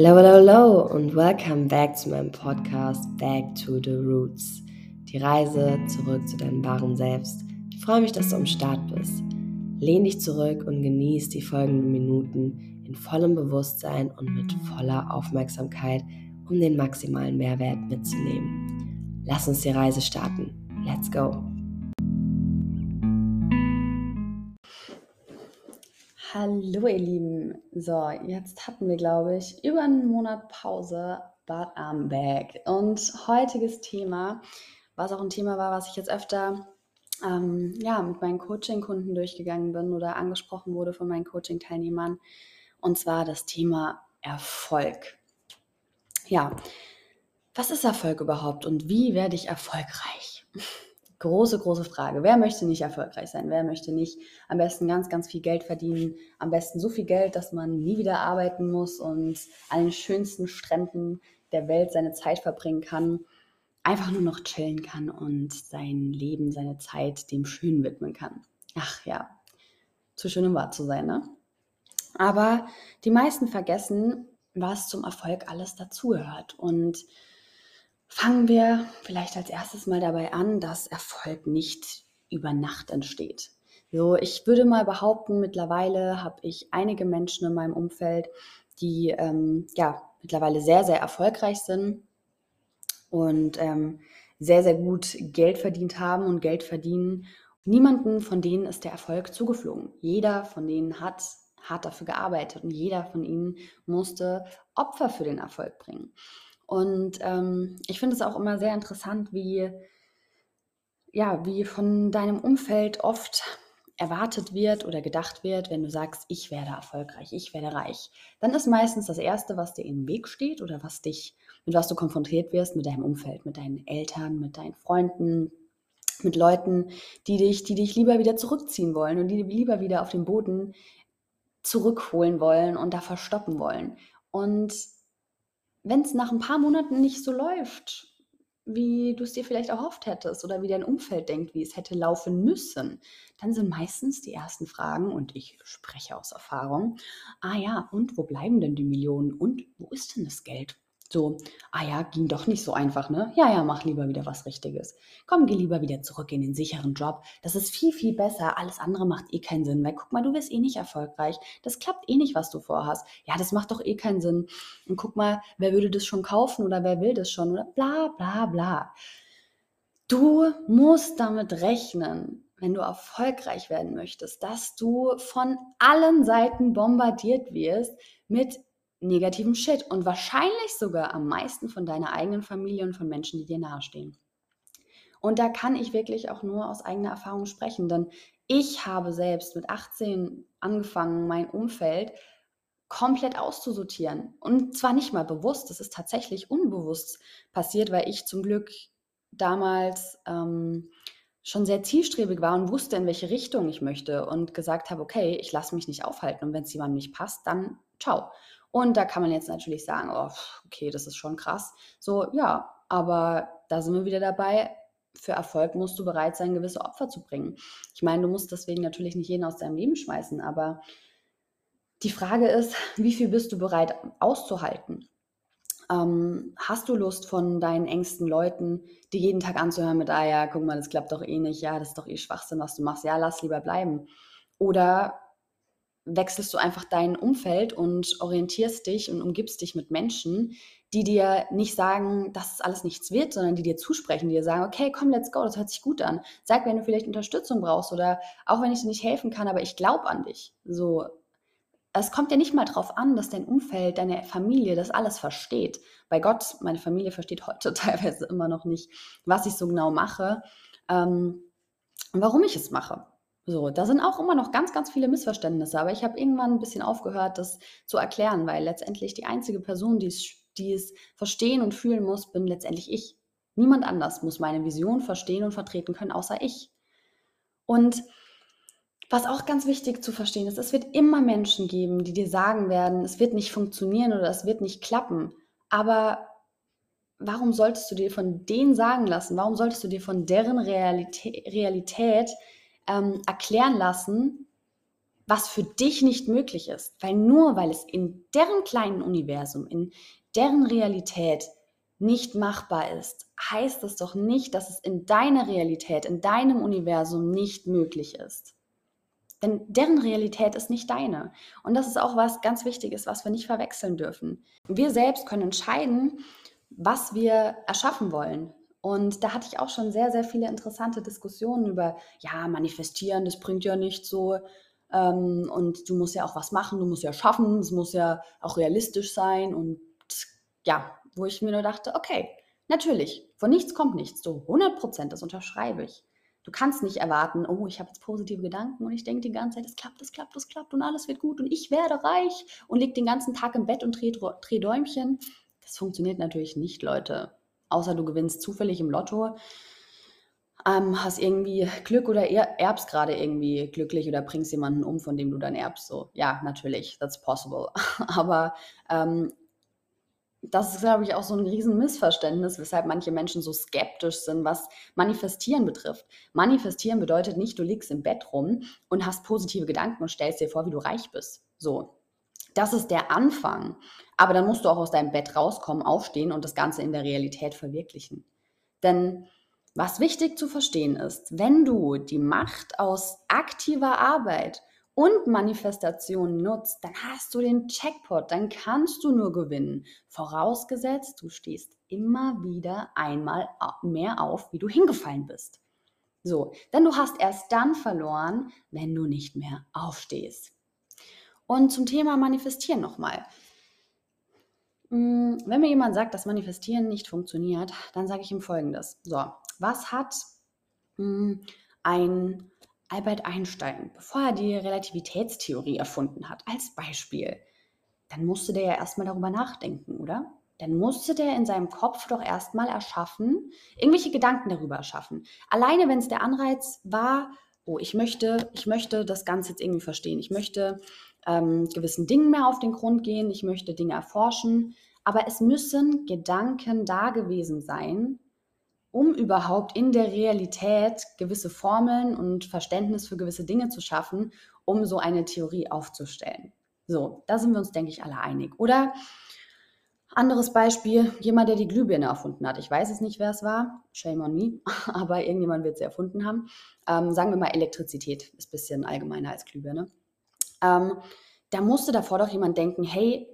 Hello, hello, hello und welcome back zu meinem Podcast Back to the Roots. Die Reise zurück zu deinem wahren Selbst. Ich freue mich, dass du am Start bist. Lehn dich zurück und genieß die folgenden Minuten in vollem Bewusstsein und mit voller Aufmerksamkeit, um den maximalen Mehrwert mitzunehmen. Lass uns die Reise starten. Let's go! Hallo ihr Lieben. So, jetzt hatten wir, glaube ich, über einen Monat Pause, but I'm back. Und heutiges Thema, was auch ein Thema war, was ich jetzt öfter ähm, ja, mit meinen Coaching-Kunden durchgegangen bin oder angesprochen wurde von meinen Coaching-Teilnehmern, und zwar das Thema Erfolg. Ja, was ist Erfolg überhaupt und wie werde ich erfolgreich? große, große Frage. Wer möchte nicht erfolgreich sein? Wer möchte nicht am besten ganz, ganz viel Geld verdienen? Am besten so viel Geld, dass man nie wieder arbeiten muss und an den schönsten Stränden der Welt seine Zeit verbringen kann, einfach nur noch chillen kann und sein Leben, seine Zeit dem Schönen widmen kann. Ach ja, zu schön um wahr zu sein, ne? Aber die meisten vergessen, was zum Erfolg alles dazugehört. Und Fangen wir vielleicht als erstes mal dabei an, dass Erfolg nicht über Nacht entsteht. So, ich würde mal behaupten, mittlerweile habe ich einige Menschen in meinem Umfeld, die ähm, ja mittlerweile sehr, sehr erfolgreich sind und ähm, sehr, sehr gut Geld verdient haben und Geld verdienen. Niemanden von denen ist der Erfolg zugeflogen. Jeder von denen hat hart dafür gearbeitet und jeder von ihnen musste Opfer für den Erfolg bringen. Und ähm, ich finde es auch immer sehr interessant, wie, ja, wie von deinem Umfeld oft erwartet wird oder gedacht wird, wenn du sagst, ich werde erfolgreich, ich werde reich, dann ist meistens das Erste, was dir im Weg steht oder was dich, mit was du konfrontiert wirst, mit deinem Umfeld, mit deinen Eltern, mit deinen Freunden, mit Leuten, die dich, die dich lieber wieder zurückziehen wollen und die lieber wieder auf den Boden zurückholen wollen und da verstoppen wollen. Und wenn es nach ein paar Monaten nicht so läuft, wie du es dir vielleicht erhofft hättest oder wie dein Umfeld denkt, wie es hätte laufen müssen, dann sind meistens die ersten Fragen, und ich spreche aus Erfahrung, ah ja, und wo bleiben denn die Millionen und wo ist denn das Geld? So, ah ja, ging doch nicht so einfach, ne? Ja, ja, mach lieber wieder was Richtiges. Komm, geh lieber wieder zurück in den sicheren Job. Das ist viel, viel besser. Alles andere macht eh keinen Sinn, weil guck mal, du wirst eh nicht erfolgreich. Das klappt eh nicht, was du vorhast. Ja, das macht doch eh keinen Sinn. Und guck mal, wer würde das schon kaufen oder wer will das schon oder bla, bla, bla. Du musst damit rechnen, wenn du erfolgreich werden möchtest, dass du von allen Seiten bombardiert wirst mit negativen Shit und wahrscheinlich sogar am meisten von deiner eigenen Familie und von Menschen, die dir nahestehen. Und da kann ich wirklich auch nur aus eigener Erfahrung sprechen, denn ich habe selbst mit 18 angefangen, mein Umfeld komplett auszusortieren. Und zwar nicht mal bewusst, das ist tatsächlich unbewusst passiert, weil ich zum Glück damals ähm, schon sehr zielstrebig war und wusste, in welche Richtung ich möchte und gesagt habe, okay, ich lasse mich nicht aufhalten und wenn es jemandem nicht passt, dann ciao. Und da kann man jetzt natürlich sagen, oh, okay, das ist schon krass. So, ja, aber da sind wir wieder dabei. Für Erfolg musst du bereit sein, gewisse Opfer zu bringen. Ich meine, du musst deswegen natürlich nicht jeden aus deinem Leben schmeißen, aber die Frage ist, wie viel bist du bereit auszuhalten? Ähm, hast du Lust von deinen engsten Leuten, die jeden Tag anzuhören mit, ah ja, guck mal, das klappt doch eh nicht, ja, das ist doch eh Schwachsinn, was du machst, ja, lass lieber bleiben. Oder wechselst du einfach dein Umfeld und orientierst dich und umgibst dich mit Menschen, die dir nicht sagen, dass es alles nichts wird, sondern die dir zusprechen, die dir sagen, okay, komm, let's go, das hört sich gut an. Sag, wenn du vielleicht Unterstützung brauchst oder auch wenn ich dir nicht helfen kann, aber ich glaube an dich. So, es kommt ja nicht mal darauf an, dass dein Umfeld, deine Familie das alles versteht. Bei Gott, meine Familie versteht heute teilweise immer noch nicht, was ich so genau mache ähm, und warum ich es mache. So, da sind auch immer noch ganz, ganz viele Missverständnisse, aber ich habe irgendwann ein bisschen aufgehört, das zu erklären, weil letztendlich die einzige Person, die es, die es verstehen und fühlen muss, bin letztendlich ich. Niemand anders muss meine Vision verstehen und vertreten können, außer ich. Und was auch ganz wichtig zu verstehen ist, es wird immer Menschen geben, die dir sagen werden, es wird nicht funktionieren oder es wird nicht klappen. Aber warum solltest du dir von denen sagen lassen? Warum solltest du dir von deren Realität, Realität ähm, erklären lassen, was für dich nicht möglich ist. Weil nur weil es in deren kleinen Universum, in deren Realität nicht machbar ist, heißt es doch nicht, dass es in deiner Realität, in deinem Universum nicht möglich ist. Denn deren Realität ist nicht deine. Und das ist auch was ganz Wichtiges, was wir nicht verwechseln dürfen. Wir selbst können entscheiden, was wir erschaffen wollen. Und da hatte ich auch schon sehr, sehr viele interessante Diskussionen über, ja, manifestieren, das bringt ja nicht so. Ähm, und du musst ja auch was machen, du musst ja schaffen, es muss ja auch realistisch sein. Und ja, wo ich mir nur dachte, okay, natürlich, von nichts kommt nichts. So 100 Prozent, das unterschreibe ich. Du kannst nicht erwarten, oh, ich habe jetzt positive Gedanken und ich denke die ganze Zeit, es klappt, es klappt, es klappt und alles wird gut und ich werde reich und liege den ganzen Tag im Bett und drehe dreh Däumchen. Das funktioniert natürlich nicht, Leute. Außer du gewinnst zufällig im Lotto, ähm, hast irgendwie Glück oder erbst gerade irgendwie glücklich oder bringst jemanden um, von dem du dann erbst. So, ja, natürlich, that's possible. Aber ähm, das ist, glaube ich, auch so ein Riesenmissverständnis, weshalb manche Menschen so skeptisch sind, was Manifestieren betrifft. Manifestieren bedeutet nicht, du liegst im Bett rum und hast positive Gedanken und stellst dir vor, wie du reich bist. So. Das ist der Anfang. Aber dann musst du auch aus deinem Bett rauskommen, aufstehen und das Ganze in der Realität verwirklichen. Denn was wichtig zu verstehen ist, wenn du die Macht aus aktiver Arbeit und Manifestation nutzt, dann hast du den Checkpot, dann kannst du nur gewinnen. Vorausgesetzt, du stehst immer wieder einmal mehr auf, wie du hingefallen bist. So, denn du hast erst dann verloren, wenn du nicht mehr aufstehst. Und zum Thema Manifestieren nochmal. Hm, wenn mir jemand sagt, dass Manifestieren nicht funktioniert, dann sage ich ihm folgendes. So, was hat hm, ein Albert Einstein, bevor er die Relativitätstheorie erfunden hat, als Beispiel, dann musste der ja erstmal darüber nachdenken, oder? Dann musste der in seinem Kopf doch erstmal erschaffen, irgendwelche Gedanken darüber erschaffen. Alleine wenn es der Anreiz war, oh, ich möchte, ich möchte das Ganze jetzt irgendwie verstehen. Ich möchte ähm, gewissen Dingen mehr auf den Grund gehen, ich möchte Dinge erforschen, aber es müssen Gedanken da gewesen sein, um überhaupt in der Realität gewisse Formeln und Verständnis für gewisse Dinge zu schaffen, um so eine Theorie aufzustellen. So, da sind wir uns, denke ich, alle einig. Oder anderes Beispiel, jemand, der die Glühbirne erfunden hat. Ich weiß es nicht, wer es war. Shame on me. Aber irgendjemand wird sie erfunden haben. Ähm, sagen wir mal Elektrizität. Ist ein bisschen allgemeiner als Glühbirne. Ähm, da musste davor doch jemand denken, hey,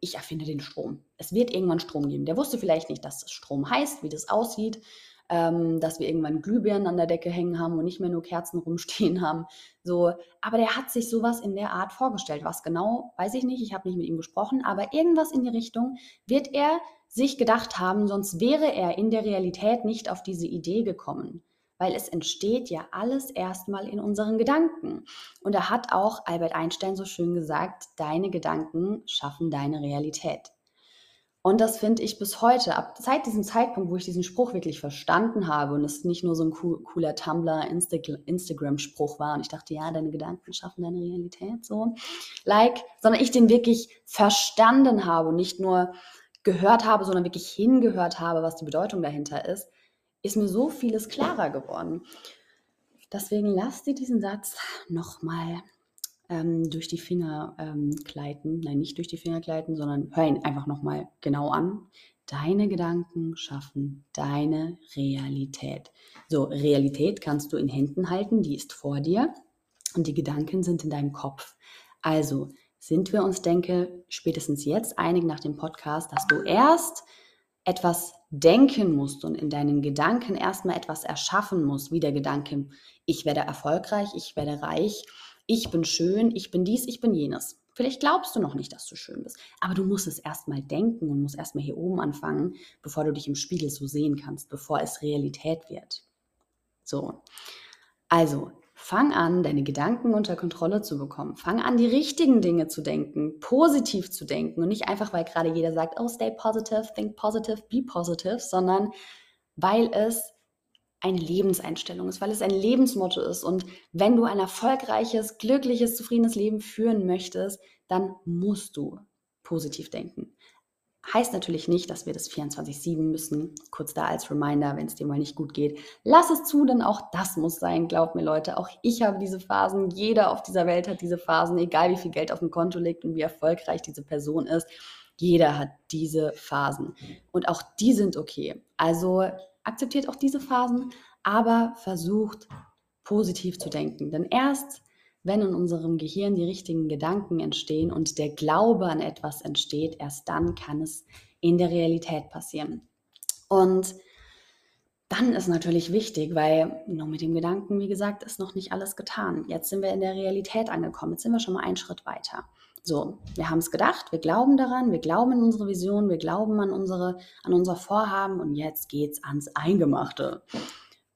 ich erfinde den Strom. Es wird irgendwann Strom geben. Der wusste vielleicht nicht, dass das Strom heißt, wie das aussieht, ähm, dass wir irgendwann Glühbirnen an der Decke hängen haben und nicht mehr nur Kerzen rumstehen haben. So, aber der hat sich sowas in der Art vorgestellt. Was genau, weiß ich nicht. Ich habe nicht mit ihm gesprochen, aber irgendwas in die Richtung wird er sich gedacht haben, sonst wäre er in der Realität nicht auf diese Idee gekommen weil es entsteht ja alles erstmal in unseren Gedanken. Und da hat auch Albert Einstein so schön gesagt, deine Gedanken schaffen deine Realität. Und das finde ich bis heute, ab seit diesem Zeitpunkt, wo ich diesen Spruch wirklich verstanden habe und es nicht nur so ein cooler Tumblr Instagram-Spruch war und ich dachte, ja, deine Gedanken schaffen deine Realität, so, like, sondern ich den wirklich verstanden habe und nicht nur gehört habe, sondern wirklich hingehört habe, was die Bedeutung dahinter ist, ist mir so vieles klarer geworden. Deswegen lass dir diesen Satz nochmal ähm, durch die Finger ähm, gleiten. Nein, nicht durch die Finger gleiten, sondern hör ihn einfach nochmal genau an. Deine Gedanken schaffen deine Realität. So, Realität kannst du in Händen halten, die ist vor dir und die Gedanken sind in deinem Kopf. Also sind wir uns, denke, spätestens jetzt einig nach dem Podcast, dass du erst etwas denken musst und in deinen Gedanken erstmal etwas erschaffen musst, wie der Gedanke, ich werde erfolgreich, ich werde reich, ich bin schön, ich bin dies, ich bin jenes. Vielleicht glaubst du noch nicht, dass du schön bist, aber du musst es erstmal denken und musst erstmal hier oben anfangen, bevor du dich im Spiegel so sehen kannst, bevor es Realität wird. So. Also, Fang an, deine Gedanken unter Kontrolle zu bekommen. Fang an, die richtigen Dinge zu denken, positiv zu denken und nicht einfach, weil gerade jeder sagt, oh, stay positive, think positive, be positive, sondern weil es eine Lebenseinstellung ist, weil es ein Lebensmotto ist. Und wenn du ein erfolgreiches, glückliches, zufriedenes Leben führen möchtest, dann musst du positiv denken. Heißt natürlich nicht, dass wir das 24-7 müssen. Kurz da als Reminder, wenn es dir mal nicht gut geht. Lass es zu, denn auch das muss sein. Glaubt mir, Leute. Auch ich habe diese Phasen. Jeder auf dieser Welt hat diese Phasen. Egal wie viel Geld auf dem Konto liegt und wie erfolgreich diese Person ist. Jeder hat diese Phasen. Und auch die sind okay. Also akzeptiert auch diese Phasen, aber versucht positiv zu denken. Denn erst wenn in unserem Gehirn die richtigen Gedanken entstehen und der Glaube an etwas entsteht, erst dann kann es in der Realität passieren. Und dann ist natürlich wichtig, weil nur mit dem Gedanken, wie gesagt, ist noch nicht alles getan. Jetzt sind wir in der Realität angekommen. Jetzt sind wir schon mal einen Schritt weiter. So, wir haben es gedacht, wir glauben daran, wir glauben in unsere Vision, wir glauben an, unsere, an unser Vorhaben und jetzt geht es ans Eingemachte.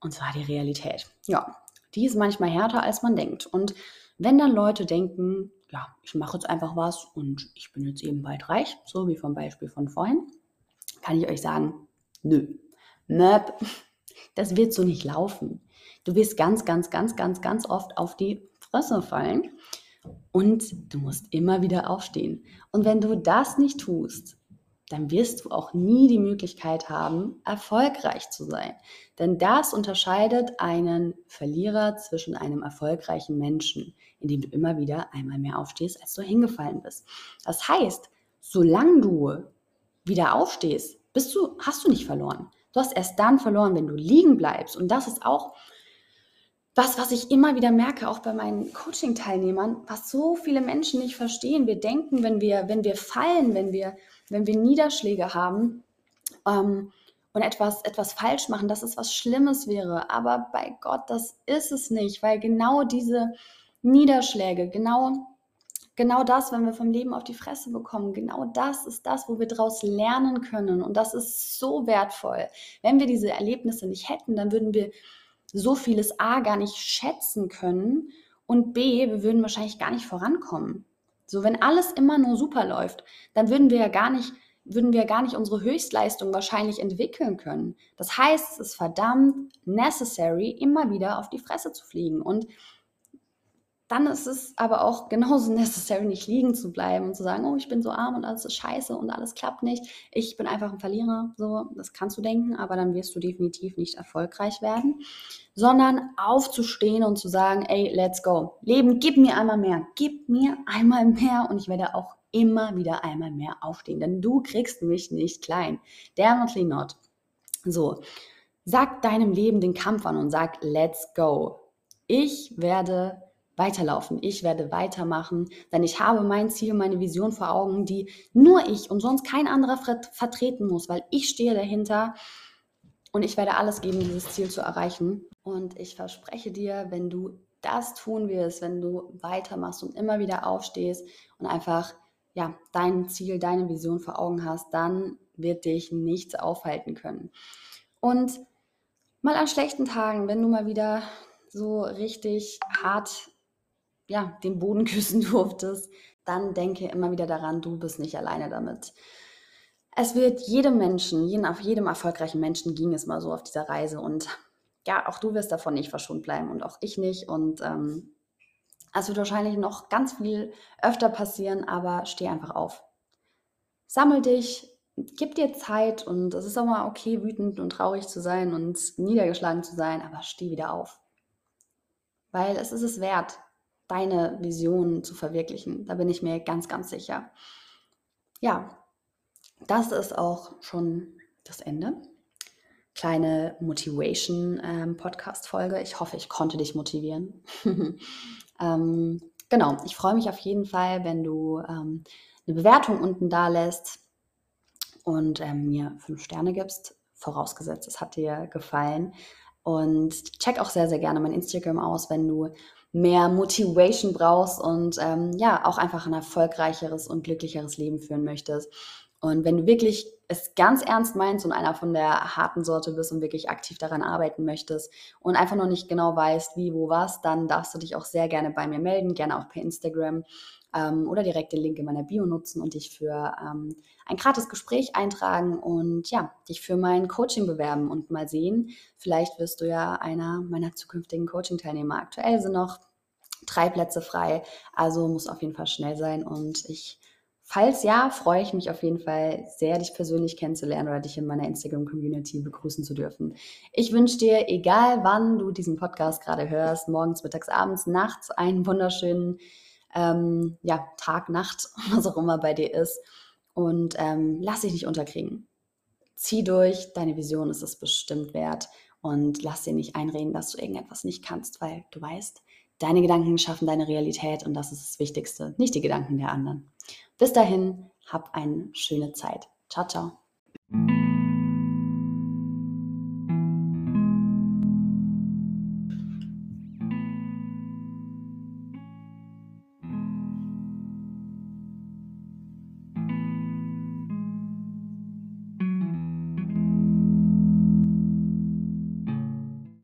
Und zwar die Realität. Ja, die ist manchmal härter, als man denkt. Und wenn dann Leute denken, ja, ich mache jetzt einfach was und ich bin jetzt eben bald reich, so wie vom Beispiel von vorhin, kann ich euch sagen, nö, nöp, das wird so nicht laufen. Du wirst ganz, ganz, ganz, ganz, ganz oft auf die Fresse fallen und du musst immer wieder aufstehen. Und wenn du das nicht tust, dann wirst du auch nie die Möglichkeit haben, erfolgreich zu sein. Denn das unterscheidet einen Verlierer zwischen einem erfolgreichen Menschen, indem du immer wieder einmal mehr aufstehst, als du hingefallen bist. Das heißt, solange du wieder aufstehst, bist du, hast du nicht verloren. Du hast erst dann verloren, wenn du liegen bleibst. Und das ist auch was, was ich immer wieder merke, auch bei meinen Coaching-Teilnehmern, was so viele Menschen nicht verstehen. Wir denken, wenn wir, wenn wir fallen, wenn wir wenn wir Niederschläge haben ähm, und etwas, etwas falsch machen, dass es was Schlimmes wäre. Aber bei Gott, das ist es nicht, weil genau diese Niederschläge, genau, genau das, wenn wir vom Leben auf die Fresse bekommen, genau das ist das, wo wir daraus lernen können. Und das ist so wertvoll. Wenn wir diese Erlebnisse nicht hätten, dann würden wir so vieles A gar nicht schätzen können und B, wir würden wahrscheinlich gar nicht vorankommen. So, wenn alles immer nur super läuft, dann würden wir ja gar nicht, würden wir gar nicht unsere Höchstleistung wahrscheinlich entwickeln können. Das heißt, es ist verdammt necessary, immer wieder auf die Fresse zu fliegen. Und dann ist es aber auch genauso necessary, nicht liegen zu bleiben und zu sagen, oh, ich bin so arm und alles ist scheiße und alles klappt nicht. Ich bin einfach ein Verlierer. So, das kannst du denken, aber dann wirst du definitiv nicht erfolgreich werden. Sondern aufzustehen und zu sagen, ey, let's go. Leben, gib mir einmal mehr. Gib mir einmal mehr und ich werde auch immer wieder einmal mehr aufstehen. Denn du kriegst mich nicht klein. Definitely not. So, sag deinem Leben den Kampf an und sag, let's go. Ich werde weiterlaufen. Ich werde weitermachen, denn ich habe mein Ziel, meine Vision vor Augen, die nur ich und sonst kein anderer vertreten muss, weil ich stehe dahinter und ich werde alles geben, dieses Ziel zu erreichen. Und ich verspreche dir, wenn du das tun wirst, wenn du weitermachst und immer wieder aufstehst und einfach ja, dein Ziel, deine Vision vor Augen hast, dann wird dich nichts aufhalten können. Und mal an schlechten Tagen, wenn du mal wieder so richtig hart ja, den Boden küssen durftest, dann denke immer wieder daran, du bist nicht alleine damit. Es wird jedem Menschen, jeden, auf jedem erfolgreichen Menschen ging es mal so auf dieser Reise und ja, auch du wirst davon nicht verschont bleiben und auch ich nicht und ähm, es wird wahrscheinlich noch ganz viel öfter passieren, aber steh einfach auf. Sammel dich, gib dir Zeit und es ist auch mal okay, wütend und traurig zu sein und niedergeschlagen zu sein, aber steh wieder auf. Weil es ist es wert deine Vision zu verwirklichen. Da bin ich mir ganz, ganz sicher. Ja, das ist auch schon das Ende. Kleine Motivation-Podcast-Folge. Ähm, ich hoffe, ich konnte dich motivieren. ähm, genau, ich freue mich auf jeden Fall, wenn du ähm, eine Bewertung unten da lässt und ähm, mir fünf Sterne gibst, vorausgesetzt, es hat dir gefallen. Und check auch sehr, sehr gerne mein Instagram aus, wenn du mehr Motivation brauchst und ähm, ja, auch einfach ein erfolgreicheres und glücklicheres Leben führen möchtest. Und wenn du wirklich es ganz ernst meinst und einer von der harten Sorte bist und wirklich aktiv daran arbeiten möchtest und einfach noch nicht genau weißt, wie, wo, was, dann darfst du dich auch sehr gerne bei mir melden, gerne auch per Instagram ähm, oder direkt den Link in meiner Bio nutzen und dich für ähm, ein gratis Gespräch eintragen und ja, dich für mein Coaching bewerben und mal sehen, vielleicht wirst du ja einer meiner zukünftigen Coaching-Teilnehmer. Aktuell sind noch drei Plätze frei, also muss auf jeden Fall schnell sein und ich Falls ja, freue ich mich auf jeden Fall sehr, dich persönlich kennenzulernen oder dich in meiner Instagram-Community begrüßen zu dürfen. Ich wünsche dir, egal wann du diesen Podcast gerade hörst, morgens, mittags, abends, nachts, einen wunderschönen ähm, ja, Tag, Nacht, was auch immer bei dir ist. Und ähm, lass dich nicht unterkriegen. Zieh durch, deine Vision ist es bestimmt wert. Und lass dir nicht einreden, dass du irgendetwas nicht kannst, weil du weißt, deine Gedanken schaffen deine Realität und das ist das Wichtigste, nicht die Gedanken der anderen. Bis dahin, hab eine schöne Zeit. Ciao, ciao.